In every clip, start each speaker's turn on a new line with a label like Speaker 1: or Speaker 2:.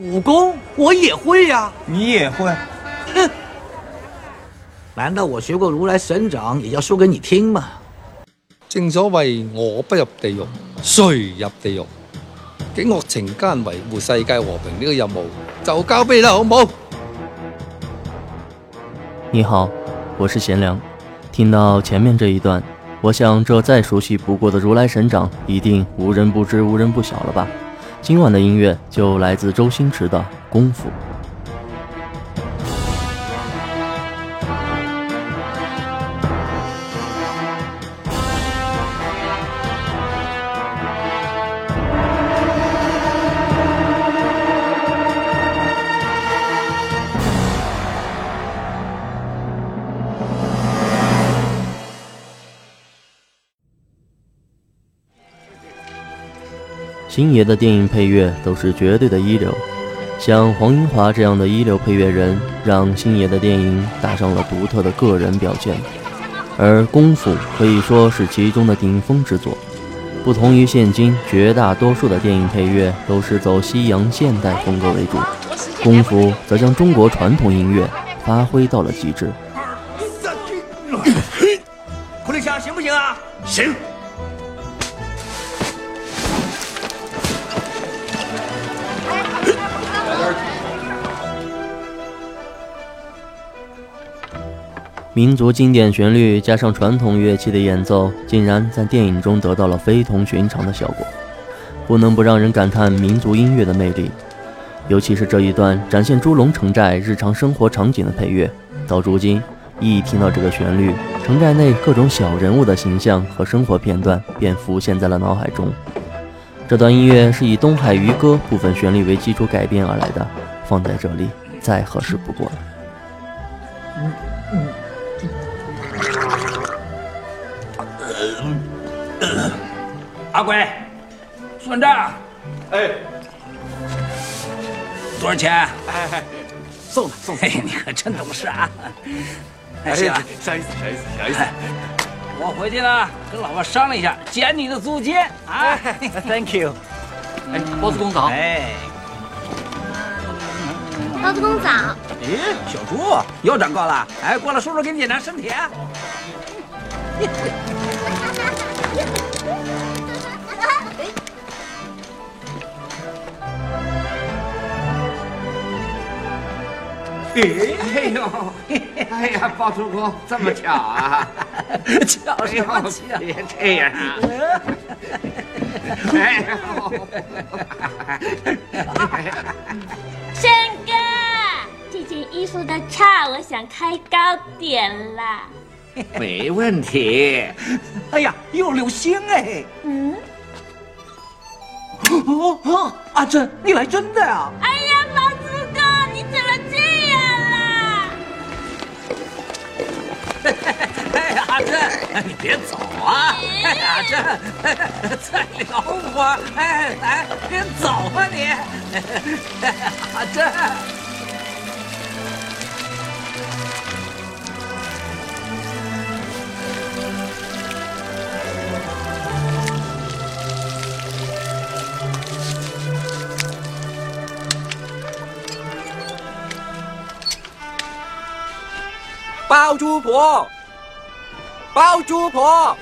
Speaker 1: 武功我也会呀，
Speaker 2: 你也会？
Speaker 1: 哼！难道我学过如来神掌也要说给你听吗？
Speaker 3: 正所谓我不入地狱，谁入地狱？警恶惩奸，维护世界和平呢个任务就交俾你啦，好唔好？
Speaker 4: 你好，我是贤良。听到前面这一段，我想这再熟悉不过的如来神掌，一定无人不知、无人不晓了吧？今晚的音乐就来自周星驰的《功夫》。星爷的电影配乐都是绝对的一流，像黄英华这样的一流配乐人，让星爷的电影打上了独特的个人表现。而《功夫》可以说是其中的顶峰之作。不同于现今绝大多数的电影配乐都是走西洋现代风格为主，《功夫》则将中国传统音乐发挥到了极致。
Speaker 1: 苦力枪行不行啊？
Speaker 2: 行。
Speaker 4: 民族经典旋律加上传统乐器的演奏，竟然在电影中得到了非同寻常的效果，不能不让人感叹民族音乐的魅力。尤其是这一段展现猪龙城寨日常生活场景的配乐，到如今一听到这个旋律，城寨内各种小人物的形象和生活片段便浮现在了脑海中。这段音乐是以《东海渔歌》部分旋律为基础改编而来的，放在这里再合适不过了。
Speaker 5: 阿贵，算账。
Speaker 2: 哎，
Speaker 5: 多少钱？
Speaker 2: 哎，送了送了。
Speaker 5: 你可真懂事啊！
Speaker 2: 哎呀，小意思小意思小意思。
Speaker 5: 我回去呢，跟老婆商量一下，减你的租金啊。
Speaker 1: Thank you。
Speaker 2: 哎，包子公早。
Speaker 5: 哎，
Speaker 6: 包子公早。
Speaker 5: 咦，小猪又长高了。哎，过来，叔叔给你检查身体。哎呦，哎呀，包租公这么巧啊！
Speaker 1: 巧什么巧？
Speaker 5: 别这样啊！
Speaker 6: 哎申哥，这件衣服的叉我想开高点啦。
Speaker 5: 没问题。
Speaker 1: 哎呀，有流星哎！
Speaker 6: 嗯。
Speaker 1: 哦哦，阿珍，你来真的
Speaker 6: 呀，包
Speaker 5: 阿珍，你别走啊！哎，阿珍，再聊会儿。哎，来，别走啊你！阿珍。
Speaker 7: 包租婆，包租婆，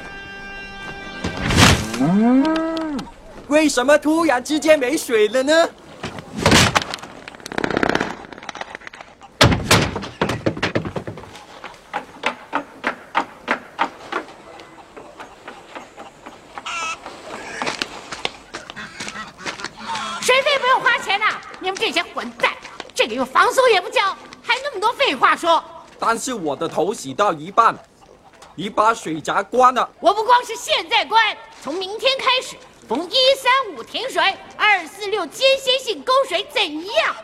Speaker 7: 为什么突然之间没水了呢？
Speaker 8: 水费不用花钱呐！你们这些混蛋，这个月房租也不交，还那么多废话说。
Speaker 7: 但是我的头洗到一半，你把水闸关了。
Speaker 8: 我不光是现在关，从明天开始，逢一三五停水，二四六间歇性供水，怎样？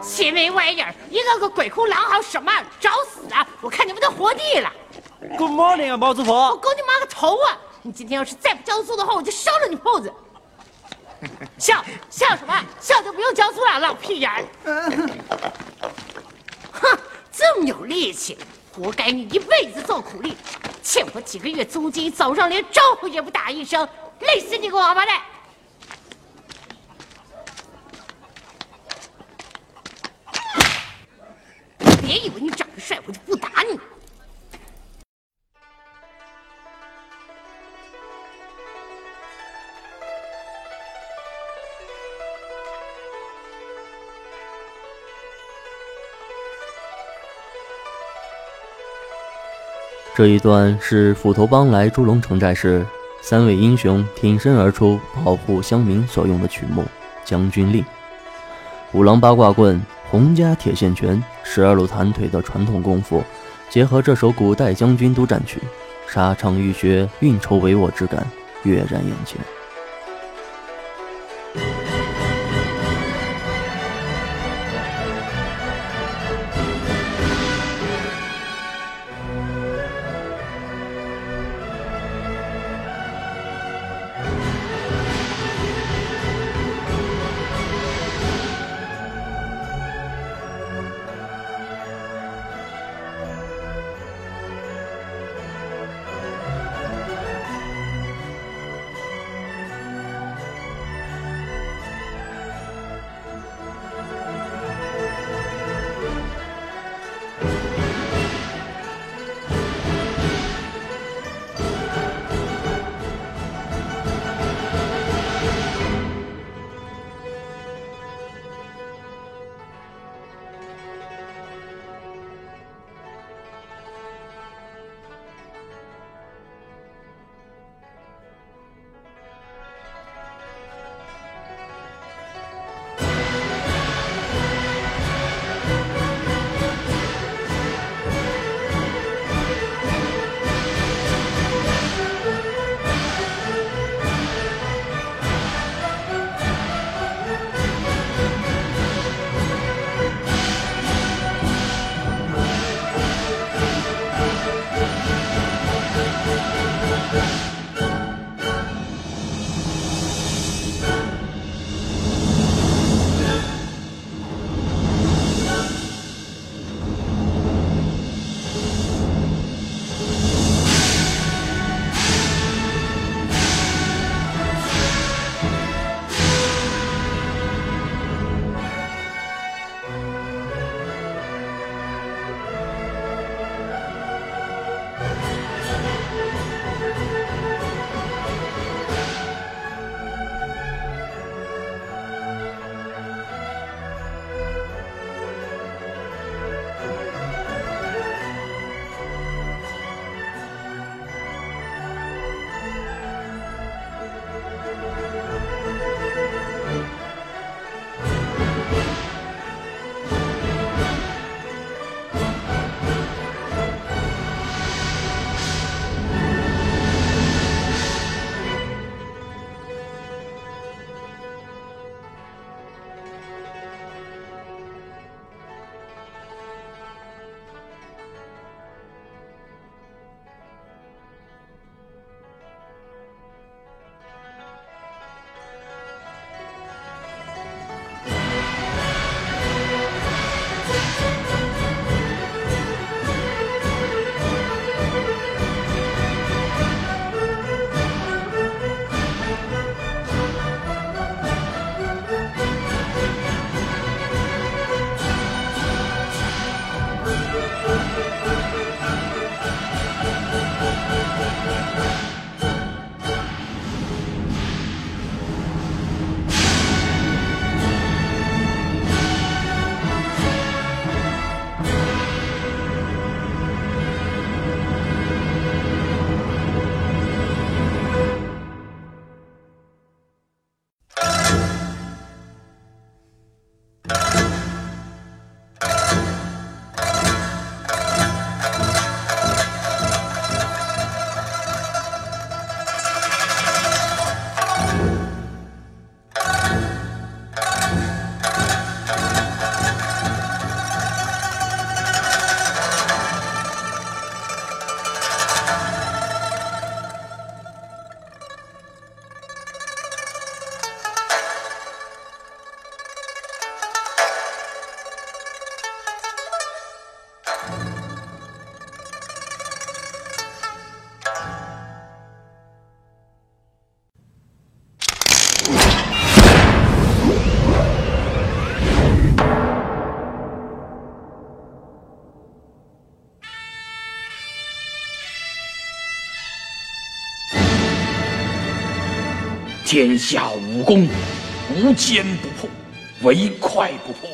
Speaker 8: 些没玩意儿，一个个鬼哭狼嚎什么？找死啊！我看你们都活腻了。
Speaker 1: Good morning 啊，包租婆。
Speaker 8: 我勾你妈个头啊！你今天要是再不交租的话，我就烧了你铺子。笑笑什么？笑就不用交租了，老屁眼儿！哼，这么有力气，活该你一辈子做苦力，欠我几个月租金早上连招呼也不打一声累死你个王八蛋！别以为你长得帅我就不打你！
Speaker 4: 这一段是斧头帮来猪龙城寨时，三位英雄挺身而出保护乡民所用的曲目《将军令》。五郎八卦棍、洪家铁线拳、十二路弹腿的传统功夫，结合这首古代将军督战曲，沙场浴血、运筹帷幄之感跃然眼前。
Speaker 9: 天下武功，无坚不破，唯快不破。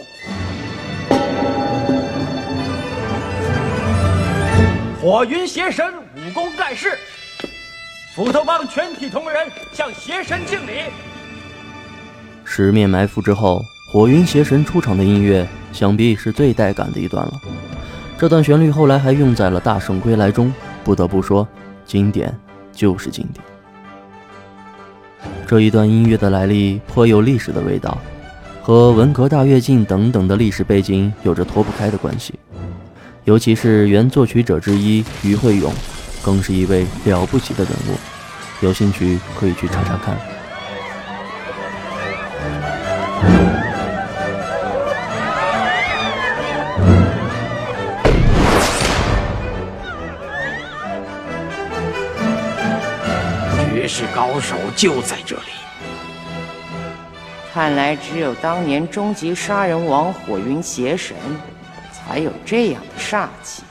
Speaker 10: 火云邪神武功盖世，斧头帮全体同仁向邪神敬礼。
Speaker 4: 十面埋伏之后，火云邪神出场的音乐，想必是最带感的一段了。这段旋律后来还用在了《大圣归来》中，不得不说，经典就是经典。这一段音乐的来历颇有历史的味道，和文革大跃进等等的历史背景有着脱不开的关系。尤其是原作曲者之一于慧勇，更是一位了不起的人物。有兴趣可以去查查看。
Speaker 9: 手就在这里。
Speaker 8: 看来只有当年终极杀人王火云邪神。才有这样的煞气，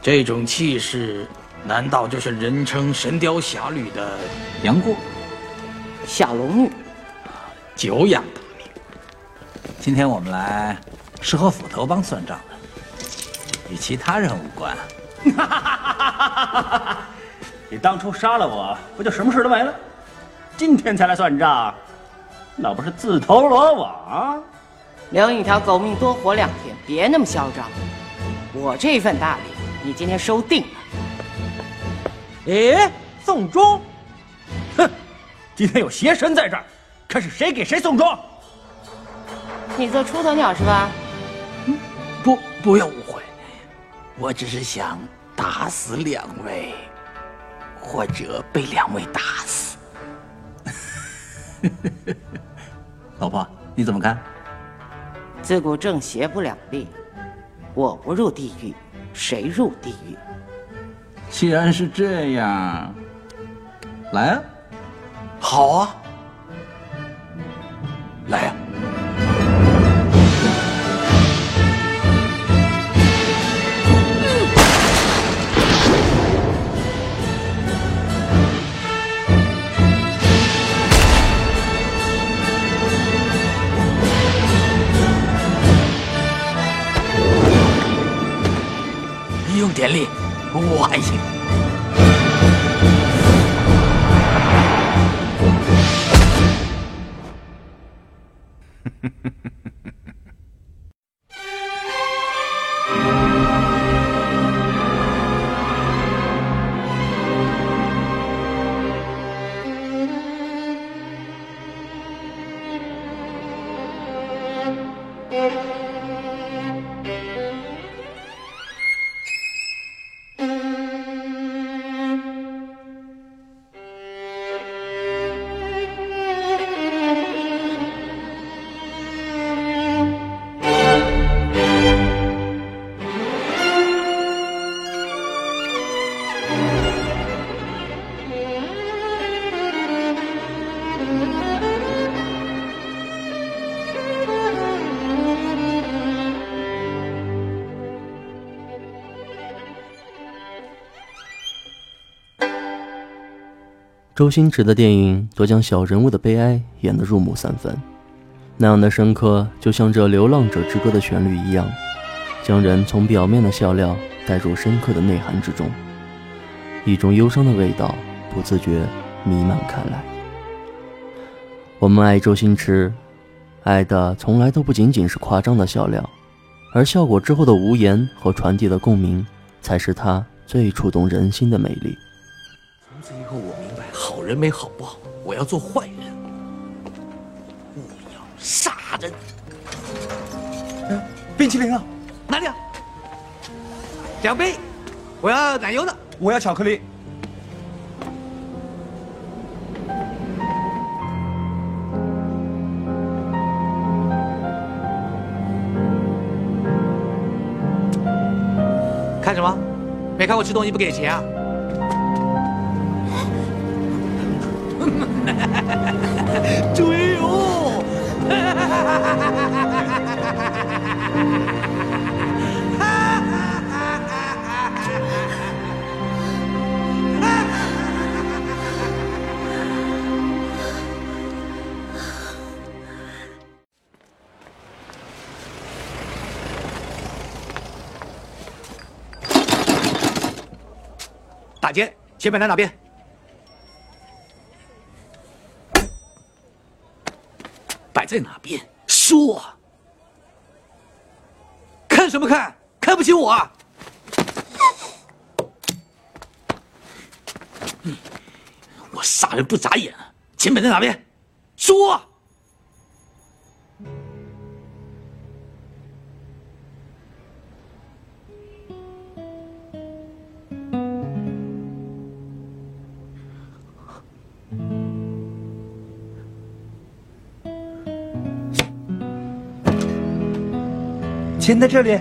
Speaker 9: 这种气势，难道就是人称《神雕侠侣》的杨过、
Speaker 8: 小龙女？
Speaker 9: 久仰大名。
Speaker 1: 今天我们来是和斧头帮算账的，与其他人无关。
Speaker 10: 你当初杀了我，不就什么事都没了？今天才来算账，那不是自投罗网？
Speaker 8: 留你条狗命多活两天，别那么嚣张。我这份大礼，你今天收定了。
Speaker 10: 哎，送终？哼，今天有邪神在这儿，看是谁给谁送终。
Speaker 8: 你做出头鸟是吧？
Speaker 9: 不，不要误会，我只是想打死两位，或者被两位打死。
Speaker 1: 老婆，你怎么看？
Speaker 8: 自古正邪不两立，我不入地狱，谁入地狱？
Speaker 1: 既然是这样，来啊！
Speaker 9: 好啊，来呀！用点力，我还行。
Speaker 4: 周星驰的电影都将小人物的悲哀演得入木三分，那样的深刻，就像这《流浪者之歌》的旋律一样，将人从表面的笑料带入深刻的内涵之中，一种忧伤的味道不自觉弥漫开来。我们爱周星驰，爱的从来都不仅仅是夸张的笑料，而笑果之后的无言和传递的共鸣，才是他最触动人心的魅力。
Speaker 9: 人没好报，我要做坏人，我要杀人。
Speaker 10: 冰淇淋啊，
Speaker 1: 哪里啊？两杯，我要奶油的，
Speaker 10: 我要巧克力。
Speaker 1: 看什么？没看我吃东西不给钱啊？追哟！打劫，劫匪在哪边？在哪边？说！看什么看？看不起我啊？我杀人不眨眼，钱本在哪边？说！钱在这里。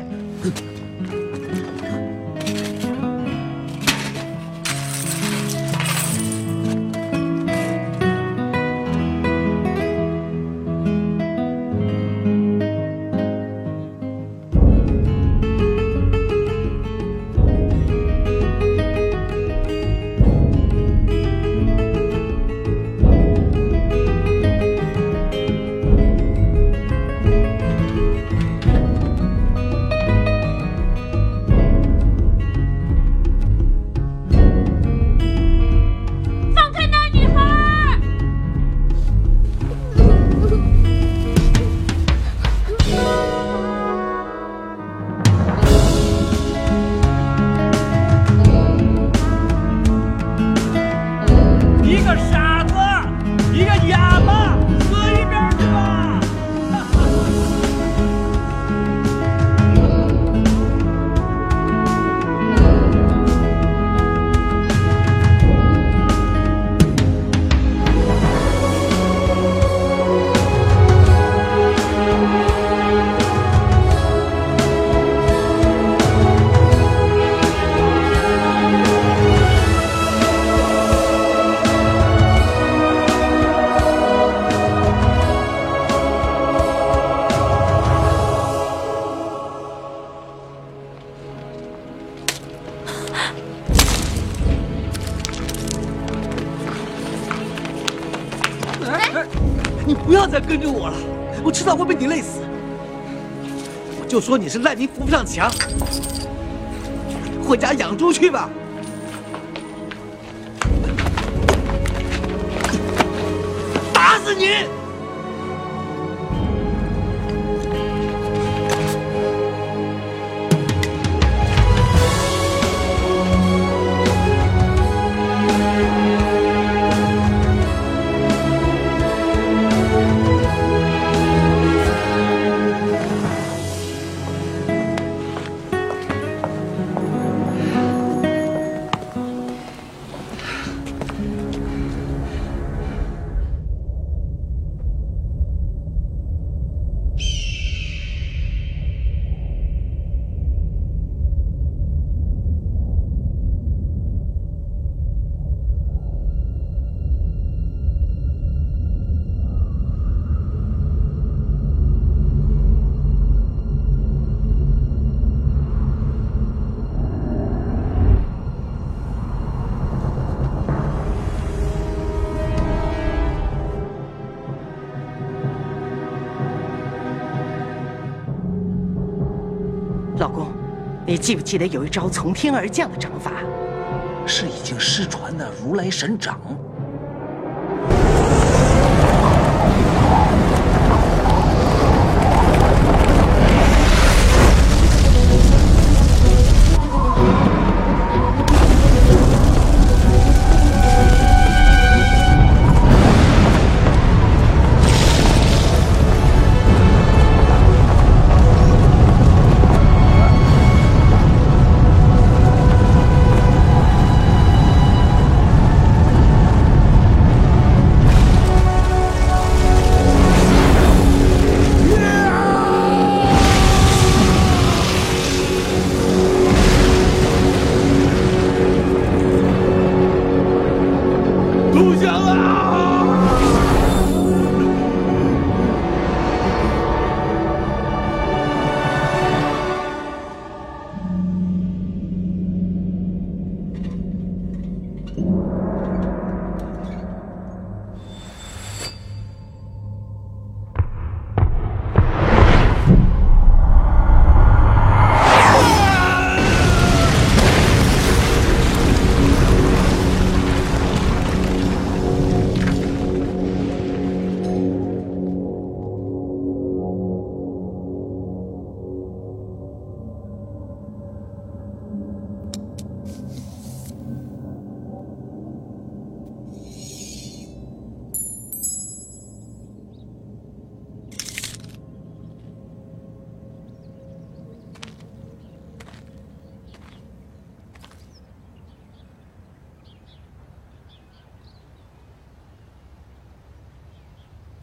Speaker 1: 就说你是烂泥扶不上墙，回家养猪去吧。打死你！
Speaker 8: 你记不记得有一招从天而降的掌法？
Speaker 5: 是已经失传的如来神掌。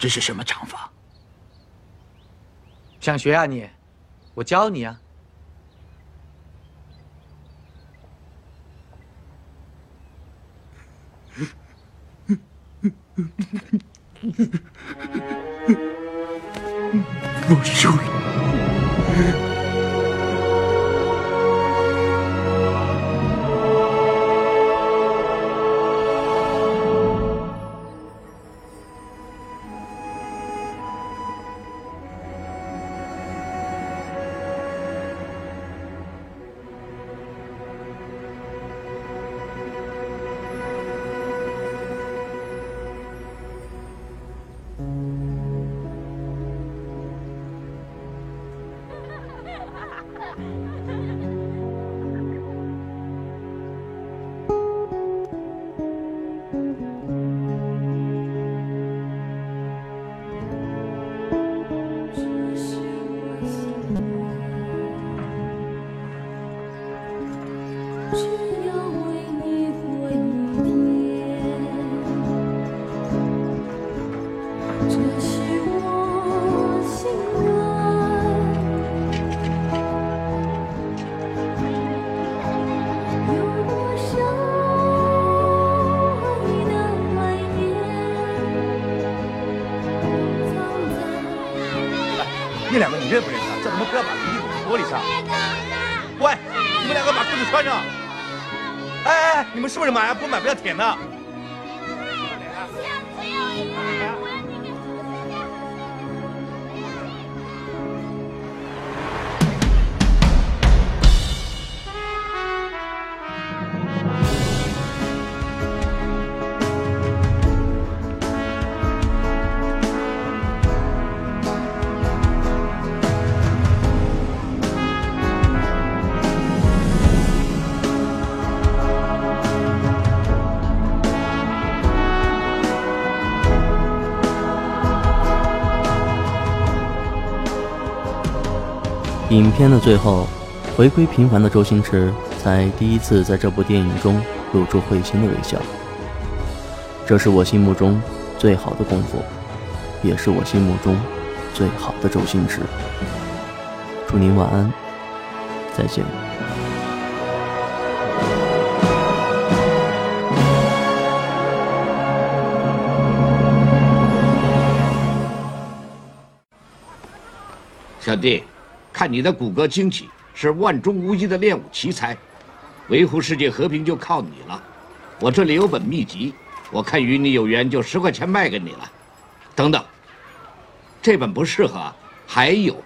Speaker 9: 这是什么掌法？
Speaker 11: 想学啊你？我教你啊。
Speaker 9: 我输了。
Speaker 12: Yeah. 喂，你们两个把裤子穿上。哎哎，你们是不是买啊？不买不要舔的。
Speaker 4: 影片的最后，回归平凡的周星驰才第一次在这部电影中露出会心的微笑。这是我心目中最好的功夫，也是我心目中最好的周星驰。祝您晚安，再见。
Speaker 13: 小弟，看你的骨骼惊奇，是万中无一的练武奇才，维护世界和平就靠你了。我这里有本秘籍，我看与你有缘，就十块钱卖给你了。等等，这本不适合，还有。